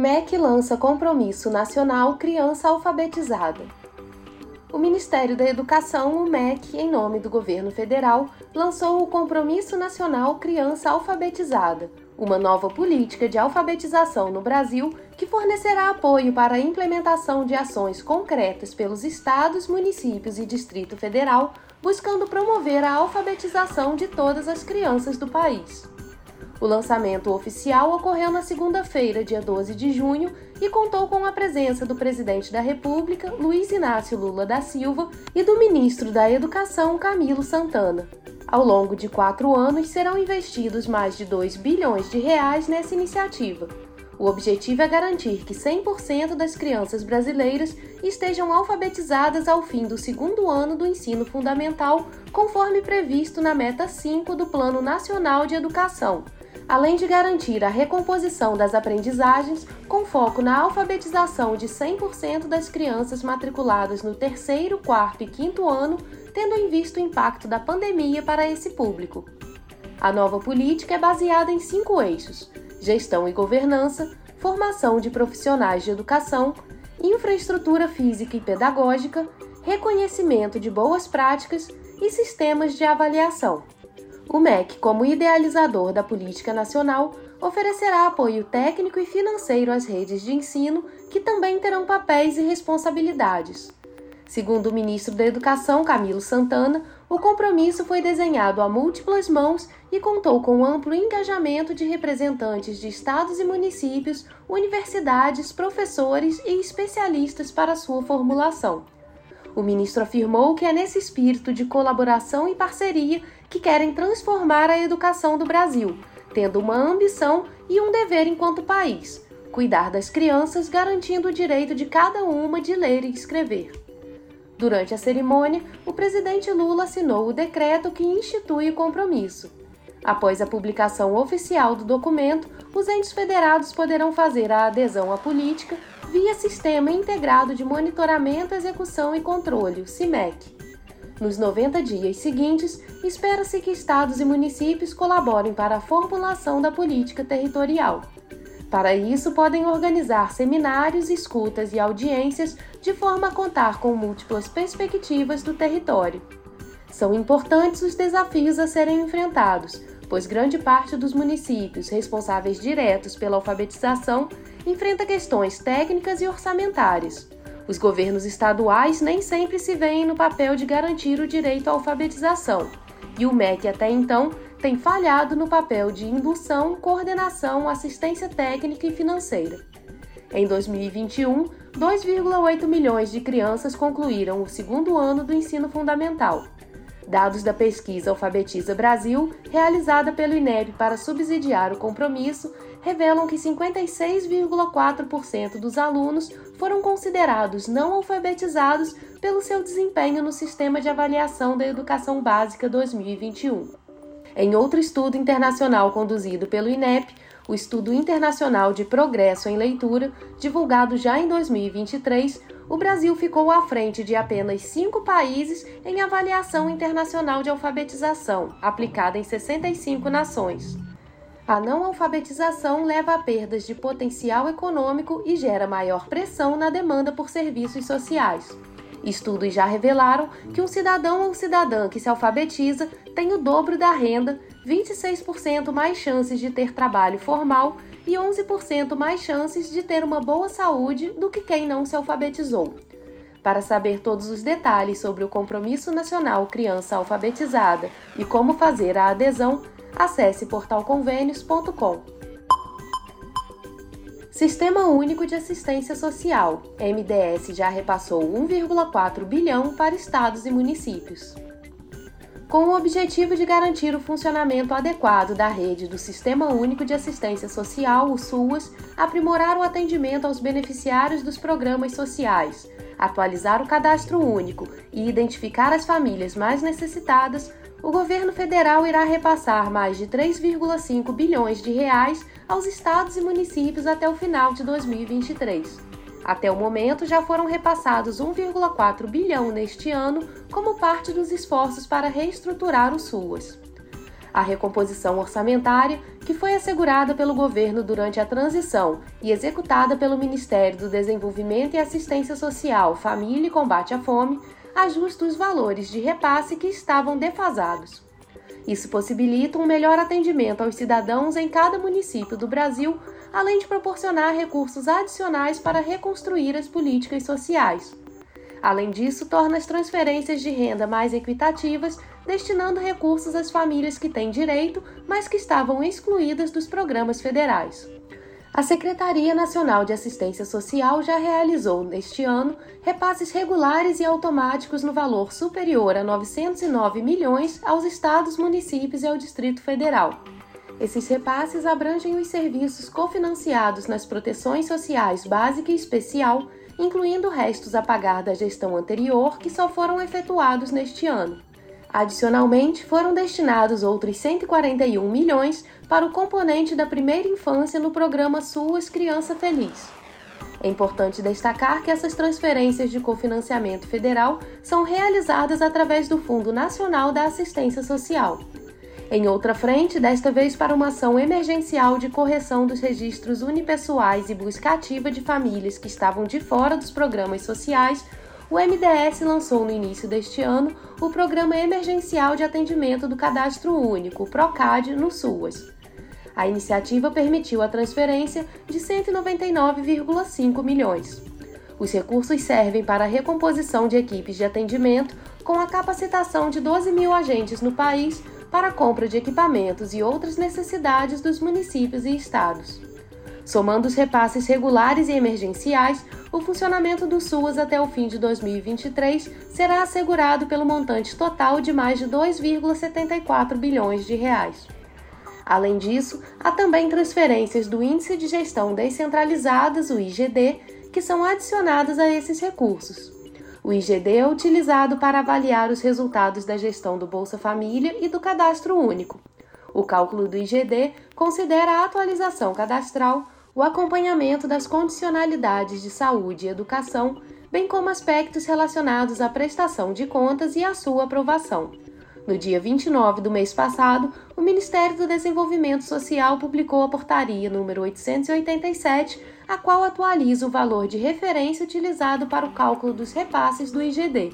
MEC lança Compromisso Nacional Criança Alfabetizada. O Ministério da Educação, o MEC, em nome do governo federal, lançou o Compromisso Nacional Criança Alfabetizada, uma nova política de alfabetização no Brasil que fornecerá apoio para a implementação de ações concretas pelos estados, municípios e Distrito Federal, buscando promover a alfabetização de todas as crianças do país. O lançamento oficial ocorreu na segunda-feira, dia 12 de junho, e contou com a presença do presidente da República, Luiz Inácio Lula da Silva, e do ministro da Educação, Camilo Santana. Ao longo de quatro anos, serão investidos mais de 2 bilhões de reais nessa iniciativa. O objetivo é garantir que 100% das crianças brasileiras estejam alfabetizadas ao fim do segundo ano do ensino fundamental, conforme previsto na meta 5 do Plano Nacional de Educação além de garantir a recomposição das aprendizagens com foco na alfabetização de 100% das crianças matriculadas no terceiro, quarto e quinto ano, tendo em vista o impacto da pandemia para esse público. A nova política é baseada em cinco eixos: gestão e governança, formação de profissionais de educação, infraestrutura física e pedagógica, reconhecimento de boas práticas e sistemas de avaliação. O MEC, como idealizador da política nacional, oferecerá apoio técnico e financeiro às redes de ensino, que também terão papéis e responsabilidades. Segundo o ministro da Educação, Camilo Santana, o compromisso foi desenhado a múltiplas mãos e contou com amplo engajamento de representantes de estados e municípios, universidades, professores e especialistas para sua formulação. O ministro afirmou que é nesse espírito de colaboração e parceria que querem transformar a educação do Brasil, tendo uma ambição e um dever enquanto país: cuidar das crianças, garantindo o direito de cada uma de ler e escrever. Durante a cerimônia, o presidente Lula assinou o decreto que institui o compromisso. Após a publicação oficial do documento, os entes federados poderão fazer a adesão à política via Sistema Integrado de Monitoramento, Execução e Controle, CIMEC. Nos 90 dias seguintes, espera-se que estados e municípios colaborem para a formulação da política territorial. Para isso, podem organizar seminários, escutas e audiências de forma a contar com múltiplas perspectivas do território. São importantes os desafios a serem enfrentados, pois grande parte dos municípios responsáveis diretos pela alfabetização enfrenta questões técnicas e orçamentárias. Os governos estaduais nem sempre se veem no papel de garantir o direito à alfabetização, e o MEC até então tem falhado no papel de indução, coordenação, assistência técnica e financeira. Em 2021, 2,8 milhões de crianças concluíram o segundo ano do ensino fundamental. Dados da pesquisa Alfabetiza Brasil, realizada pelo INEP para subsidiar o compromisso, revelam que 56,4% dos alunos foram considerados não alfabetizados pelo seu desempenho no Sistema de Avaliação da Educação Básica 2021. Em outro estudo internacional conduzido pelo INEP, o Estudo Internacional de Progresso em Leitura, divulgado já em 2023, o Brasil ficou à frente de apenas cinco países em avaliação internacional de alfabetização, aplicada em 65 nações. A não alfabetização leva a perdas de potencial econômico e gera maior pressão na demanda por serviços sociais. Estudos já revelaram que um cidadão ou cidadã que se alfabetiza tem o dobro da renda, 26% mais chances de ter trabalho formal e 11% mais chances de ter uma boa saúde do que quem não se alfabetizou. Para saber todos os detalhes sobre o Compromisso Nacional Criança Alfabetizada e como fazer a adesão, acesse portalconvênios.com. Sistema Único de Assistência Social, MDS, já repassou 1,4 bilhão para estados e municípios. Com o objetivo de garantir o funcionamento adequado da rede do Sistema Único de Assistência Social, o SUAS, aprimorar o atendimento aos beneficiários dos programas sociais, atualizar o cadastro único e identificar as famílias mais necessitadas, o governo federal irá repassar mais de 3,5 bilhões de reais aos estados e municípios até o final de 2023. Até o momento, já foram repassados 1,4 bilhão neste ano como parte dos esforços para reestruturar o SUAS. A recomposição orçamentária, que foi assegurada pelo governo durante a transição e executada pelo Ministério do Desenvolvimento e Assistência Social, Família e Combate à Fome, ajusta os valores de repasse que estavam defasados. Isso possibilita um melhor atendimento aos cidadãos em cada município do Brasil, além de proporcionar recursos adicionais para reconstruir as políticas sociais. Além disso, torna as transferências de renda mais equitativas, destinando recursos às famílias que têm direito, mas que estavam excluídas dos programas federais. A Secretaria Nacional de Assistência Social já realizou, neste ano, repasses regulares e automáticos no valor superior a 909 milhões aos estados, municípios e ao Distrito Federal. Esses repasses abrangem os serviços cofinanciados nas proteções sociais básica e especial, incluindo restos a pagar da gestão anterior que só foram efetuados neste ano. Adicionalmente, foram destinados outros 141 milhões para o componente da primeira infância no programa SUAS Criança Feliz. É importante destacar que essas transferências de cofinanciamento federal são realizadas através do Fundo Nacional da Assistência Social. Em outra frente, desta vez para uma ação emergencial de correção dos registros unipessoais e busca ativa de famílias que estavam de fora dos programas sociais, o MDS lançou no início deste ano o Programa Emergencial de Atendimento do Cadastro Único, PROCAD, no SUAS. A iniciativa permitiu a transferência de 199,5 milhões. Os recursos servem para a recomposição de equipes de atendimento, com a capacitação de 12 mil agentes no país para a compra de equipamentos e outras necessidades dos municípios e estados. Somando os repasses regulares e emergenciais, o funcionamento do SUAS até o fim de 2023 será assegurado pelo montante total de mais de 2,74 bilhões de reais. Além disso, há também transferências do Índice de Gestão Descentralizadas, o IGD, que são adicionadas a esses recursos. O IGD é utilizado para avaliar os resultados da gestão do Bolsa Família e do Cadastro Único. O cálculo do IGD considera a atualização cadastral, o acompanhamento das condicionalidades de saúde e educação, bem como aspectos relacionados à prestação de contas e à sua aprovação. No dia 29 do mês passado, o Ministério do Desenvolvimento Social publicou a portaria número 887, a qual atualiza o valor de referência utilizado para o cálculo dos repasses do IGD.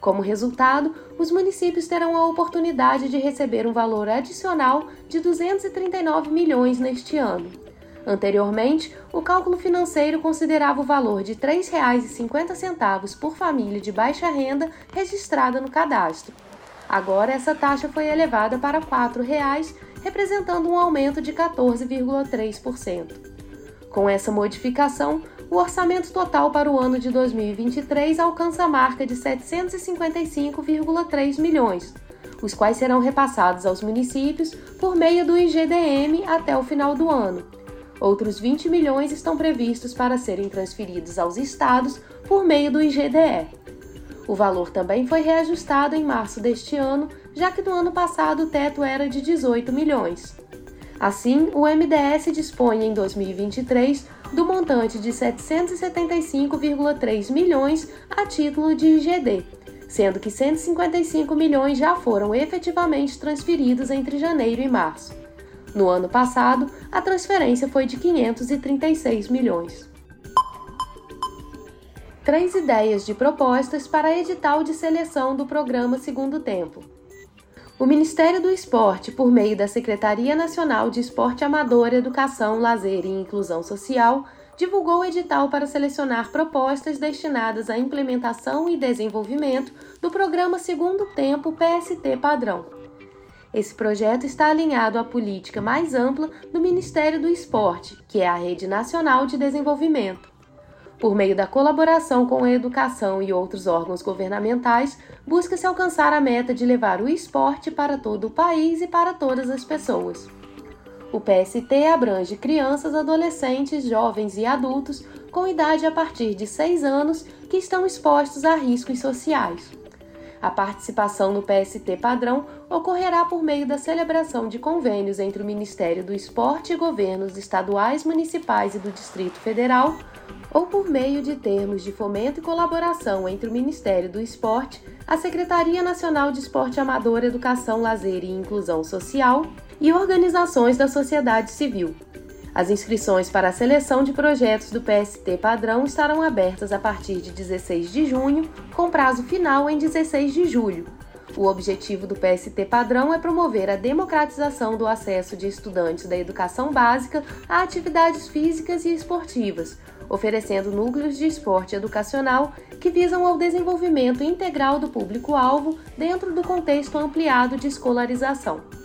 Como resultado, os municípios terão a oportunidade de receber um valor adicional de 239 milhões neste ano. Anteriormente, o cálculo financeiro considerava o valor de R$ 3,50 por família de baixa renda registrada no cadastro. Agora, essa taxa foi elevada para R$ 4,00, representando um aumento de 14,3%. Com essa modificação, o orçamento total para o ano de 2023 alcança a marca de 755,3 milhões, os quais serão repassados aos municípios por meio do IGDM até o final do ano Outros 20 milhões estão previstos para serem transferidos aos estados por meio do IGDE. O valor também foi reajustado em março deste ano, já que no ano passado o teto era de 18 milhões. Assim, o MDS dispõe em 2023 do montante de 775,3 milhões a título de IGD, sendo que 155 milhões já foram efetivamente transferidos entre janeiro e março. No ano passado, a transferência foi de 536 milhões. Três ideias de propostas para edital de seleção do programa Segundo Tempo. O Ministério do Esporte, por meio da Secretaria Nacional de Esporte Amador, Educação, Lazer e Inclusão Social, divulgou o edital para selecionar propostas destinadas à implementação e desenvolvimento do programa Segundo Tempo PST Padrão. Esse projeto está alinhado à política mais ampla do Ministério do Esporte, que é a Rede Nacional de Desenvolvimento. Por meio da colaboração com a educação e outros órgãos governamentais, busca-se alcançar a meta de levar o esporte para todo o país e para todas as pessoas. O PST abrange crianças, adolescentes, jovens e adultos com idade a partir de 6 anos que estão expostos a riscos sociais. A participação no PST padrão ocorrerá por meio da celebração de convênios entre o Ministério do Esporte e governos estaduais, municipais e do Distrito Federal, ou por meio de termos de fomento e colaboração entre o Ministério do Esporte, a Secretaria Nacional de Esporte Amador, Educação, Lazer e Inclusão Social e organizações da sociedade civil. As inscrições para a seleção de projetos do PST padrão estarão abertas a partir de 16 de junho, com prazo final em 16 de julho. O objetivo do PST padrão é promover a democratização do acesso de estudantes da educação básica a atividades físicas e esportivas, oferecendo núcleos de esporte educacional que visam ao desenvolvimento integral do público-alvo dentro do contexto ampliado de escolarização.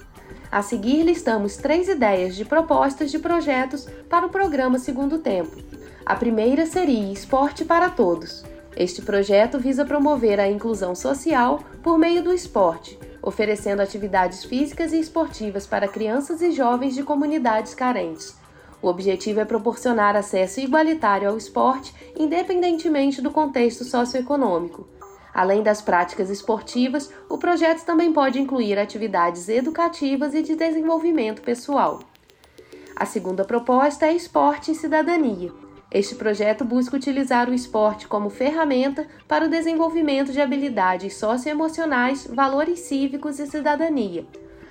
A seguir, listamos três ideias de propostas de projetos para o programa Segundo Tempo. A primeira seria Esporte para Todos. Este projeto visa promover a inclusão social por meio do esporte, oferecendo atividades físicas e esportivas para crianças e jovens de comunidades carentes. O objetivo é proporcionar acesso igualitário ao esporte, independentemente do contexto socioeconômico. Além das práticas esportivas, o projeto também pode incluir atividades educativas e de desenvolvimento pessoal. A segunda proposta é Esporte e Cidadania. Este projeto busca utilizar o esporte como ferramenta para o desenvolvimento de habilidades socioemocionais, valores cívicos e cidadania.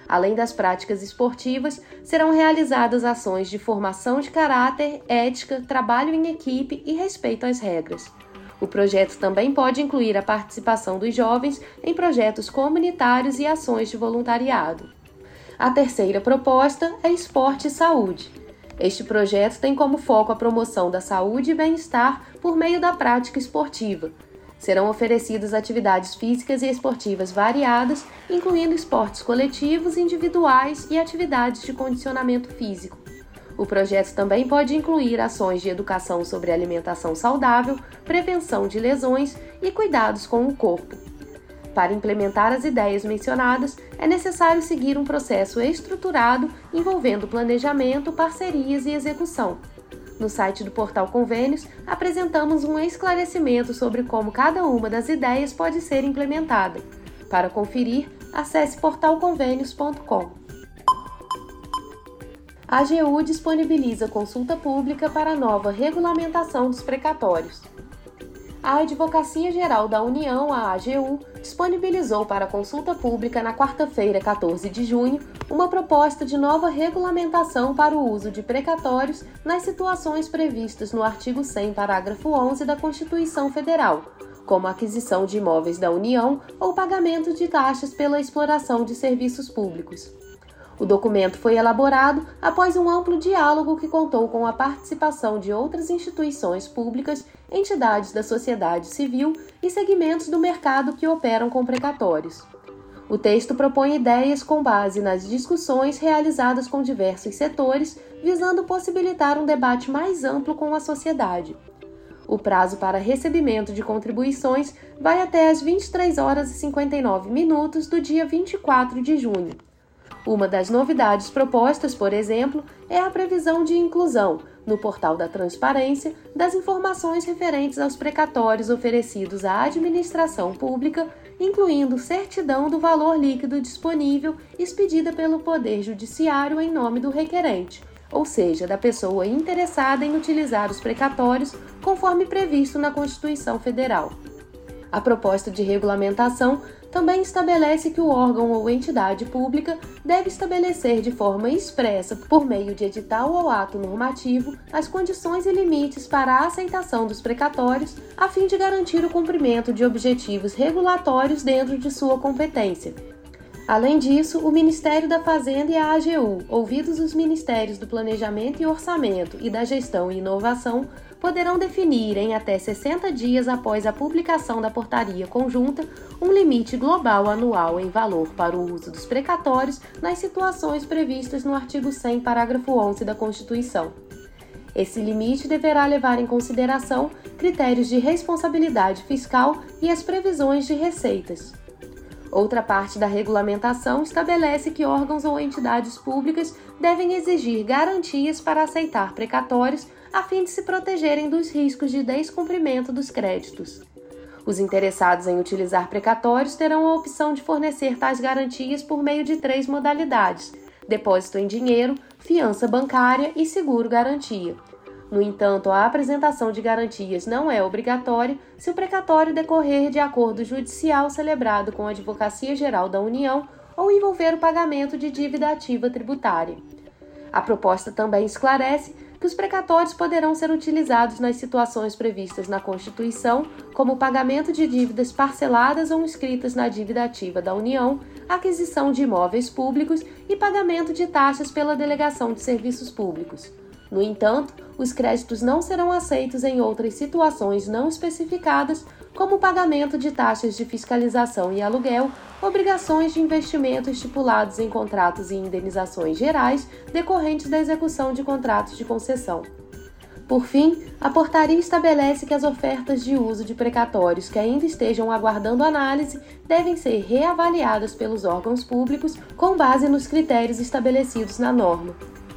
Além das práticas esportivas, serão realizadas ações de formação de caráter, ética, trabalho em equipe e respeito às regras. O projeto também pode incluir a participação dos jovens em projetos comunitários e ações de voluntariado. A terceira proposta é Esporte e Saúde. Este projeto tem como foco a promoção da saúde e bem-estar por meio da prática esportiva. Serão oferecidas atividades físicas e esportivas variadas, incluindo esportes coletivos, individuais e atividades de condicionamento físico. O projeto também pode incluir ações de educação sobre alimentação saudável, prevenção de lesões e cuidados com o corpo. Para implementar as ideias mencionadas, é necessário seguir um processo estruturado envolvendo planejamento, parcerias e execução. No site do Portal Convênios, apresentamos um esclarecimento sobre como cada uma das ideias pode ser implementada. Para conferir, acesse portalconvênios.com a AGU disponibiliza consulta pública para a nova regulamentação dos precatórios. A Advocacia Geral da União, a AGU, disponibilizou para consulta pública na quarta-feira, 14 de junho, uma proposta de nova regulamentação para o uso de precatórios nas situações previstas no artigo 100, parágrafo 11 da Constituição Federal, como aquisição de imóveis da União ou pagamento de taxas pela exploração de serviços públicos. O documento foi elaborado após um amplo diálogo que contou com a participação de outras instituições públicas, entidades da sociedade civil e segmentos do mercado que operam com precatórios. O texto propõe ideias com base nas discussões realizadas com diversos setores, visando possibilitar um debate mais amplo com a sociedade. O prazo para recebimento de contribuições vai até às 23 horas e 59 minutos do dia 24 de junho. Uma das novidades propostas, por exemplo, é a previsão de inclusão, no portal da transparência, das informações referentes aos precatórios oferecidos à administração pública, incluindo certidão do valor líquido disponível expedida pelo Poder Judiciário em nome do requerente, ou seja, da pessoa interessada em utilizar os precatórios conforme previsto na Constituição Federal. A proposta de regulamentação também estabelece que o órgão ou entidade pública deve estabelecer de forma expressa, por meio de edital ou ato normativo, as condições e limites para a aceitação dos precatórios, a fim de garantir o cumprimento de objetivos regulatórios dentro de sua competência. Além disso, o Ministério da Fazenda e a AGU, ouvidos os Ministérios do Planejamento e Orçamento e da Gestão e Inovação, poderão definir, em até 60 dias após a publicação da portaria conjunta, um limite global anual em valor para o uso dos precatórios nas situações previstas no artigo 100, parágrafo 11 da Constituição. Esse limite deverá levar em consideração critérios de responsabilidade fiscal e as previsões de receitas. Outra parte da regulamentação estabelece que órgãos ou entidades públicas devem exigir garantias para aceitar precatórios a fim de se protegerem dos riscos de descumprimento dos créditos. Os interessados em utilizar precatórios terão a opção de fornecer tais garantias por meio de três modalidades: depósito em dinheiro, fiança bancária e seguro garantia. No entanto, a apresentação de garantias não é obrigatória se o precatório decorrer de acordo judicial celebrado com a Advocacia Geral da União ou envolver o pagamento de dívida ativa tributária. A proposta também esclarece que os precatórios poderão ser utilizados nas situações previstas na Constituição, como pagamento de dívidas parceladas ou inscritas na dívida ativa da União, aquisição de imóveis públicos e pagamento de taxas pela delegação de serviços públicos. No entanto, os créditos não serão aceitos em outras situações não especificadas, como pagamento de taxas de fiscalização e aluguel, obrigações de investimento estipulados em contratos e indenizações gerais decorrentes da execução de contratos de concessão. Por fim, a portaria estabelece que as ofertas de uso de precatórios que ainda estejam aguardando análise devem ser reavaliadas pelos órgãos públicos com base nos critérios estabelecidos na norma.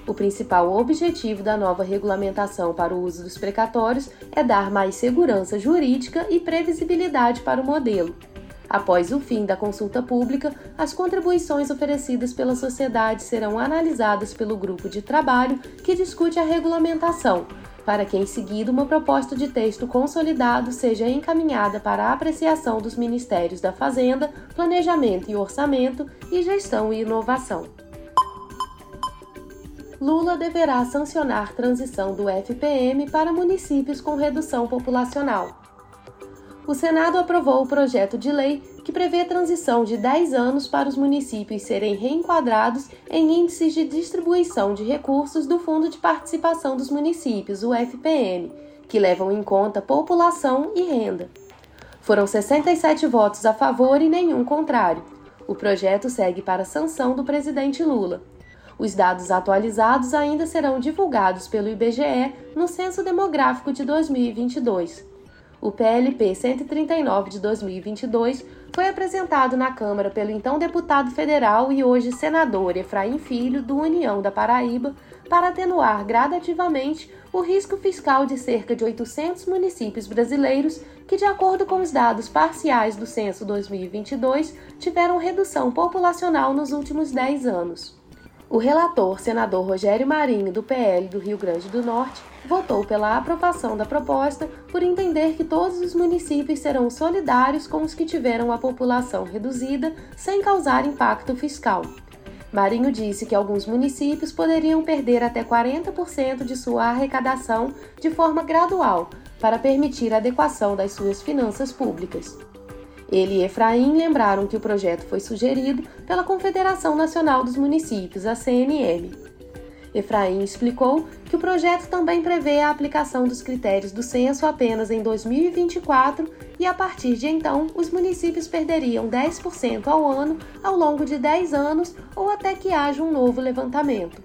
O principal objetivo da nova regulamentação para o uso dos precatórios é dar mais segurança jurídica e previsibilidade para o modelo. Após o fim da consulta pública, as contribuições oferecidas pela sociedade serão analisadas pelo grupo de trabalho que discute a regulamentação, para que em seguida uma proposta de texto consolidado seja encaminhada para a apreciação dos Ministérios da Fazenda, Planejamento e Orçamento e Gestão e Inovação. Lula deverá sancionar transição do FPM para municípios com redução populacional. O Senado aprovou o projeto de lei que prevê transição de 10 anos para os municípios serem reenquadrados em índices de distribuição de recursos do Fundo de Participação dos Municípios, o FPM, que levam em conta população e renda. Foram 67 votos a favor e nenhum contrário. O projeto segue para sanção do presidente Lula. Os dados atualizados ainda serão divulgados pelo IBGE no Censo Demográfico de 2022. O PLP 139 de 2022 foi apresentado na Câmara pelo então deputado federal e hoje senador Efraim Filho, do União da Paraíba, para atenuar gradativamente o risco fiscal de cerca de 800 municípios brasileiros que, de acordo com os dados parciais do censo 2022, tiveram redução populacional nos últimos 10 anos. O relator, senador Rogério Marinho, do PL do Rio Grande do Norte, votou pela aprovação da proposta por entender que todos os municípios serão solidários com os que tiveram a população reduzida sem causar impacto fiscal. Marinho disse que alguns municípios poderiam perder até 40% de sua arrecadação de forma gradual para permitir a adequação das suas finanças públicas. Ele e Efraim lembraram que o projeto foi sugerido pela Confederação Nacional dos Municípios, a CNM. Efraim explicou que o projeto também prevê a aplicação dos critérios do censo apenas em 2024 e, a partir de então, os municípios perderiam 10% ao ano ao longo de 10 anos ou até que haja um novo levantamento.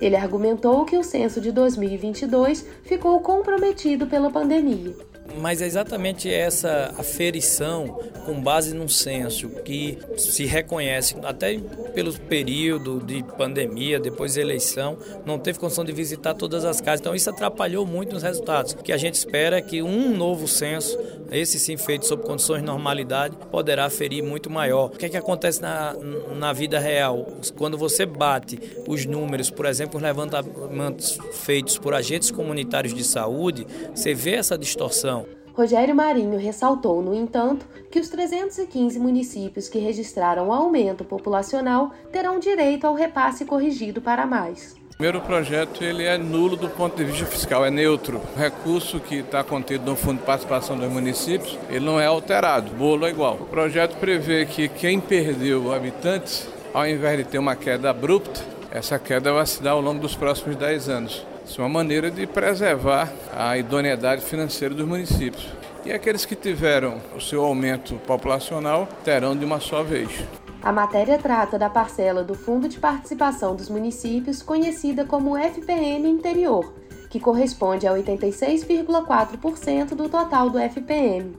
Ele argumentou que o censo de 2022 ficou comprometido pela pandemia. Mas é exatamente essa aferição com base num censo que se reconhece até pelo período de pandemia, depois da eleição, não teve condição de visitar todas as casas. Então isso atrapalhou muito nos resultados. O que a gente espera é que um novo censo, esse sim feito sob condições de normalidade, poderá ferir muito maior. O que é que acontece na, na vida real? Quando você bate os números, por exemplo, os levantamentos feitos por agentes comunitários de saúde, você vê essa distorção. Rogério Marinho ressaltou, no entanto, que os 315 municípios que registraram aumento populacional terão direito ao repasse corrigido para mais. O primeiro projeto ele é nulo do ponto de vista fiscal, é neutro. O recurso que está contido no Fundo de Participação dos Municípios, ele não é alterado, o bolo é igual. O projeto prevê que quem perdeu habitantes, ao invés de ter uma queda abrupta, essa queda vai se dar ao longo dos próximos 10 anos. Isso é uma maneira de preservar a idoneidade financeira dos municípios. E aqueles que tiveram o seu aumento populacional terão de uma só vez. A matéria trata da parcela do Fundo de Participação dos Municípios, conhecida como FPM Interior, que corresponde a 86,4% do total do FPM.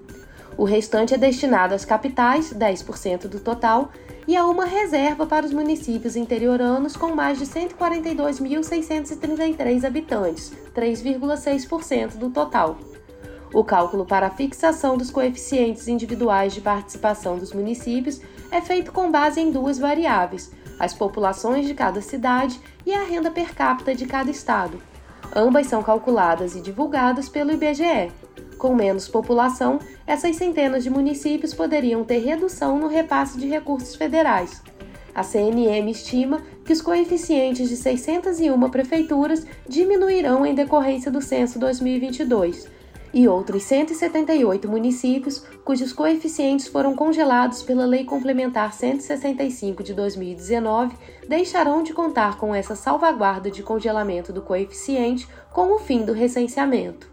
O restante é destinado às capitais, 10% do total, e a uma reserva para os municípios interioranos com mais de 142.633 habitantes, 3,6% do total. O cálculo para a fixação dos coeficientes individuais de participação dos municípios é feito com base em duas variáveis: as populações de cada cidade e a renda per capita de cada estado. Ambas são calculadas e divulgadas pelo IBGE. Com menos população, essas centenas de municípios poderiam ter redução no repasse de recursos federais. A CNM estima que os coeficientes de 601 prefeituras diminuirão em decorrência do censo 2022 e outros 178 municípios cujos coeficientes foram congelados pela Lei Complementar 165 de 2019 deixarão de contar com essa salvaguarda de congelamento do coeficiente com o fim do recenseamento.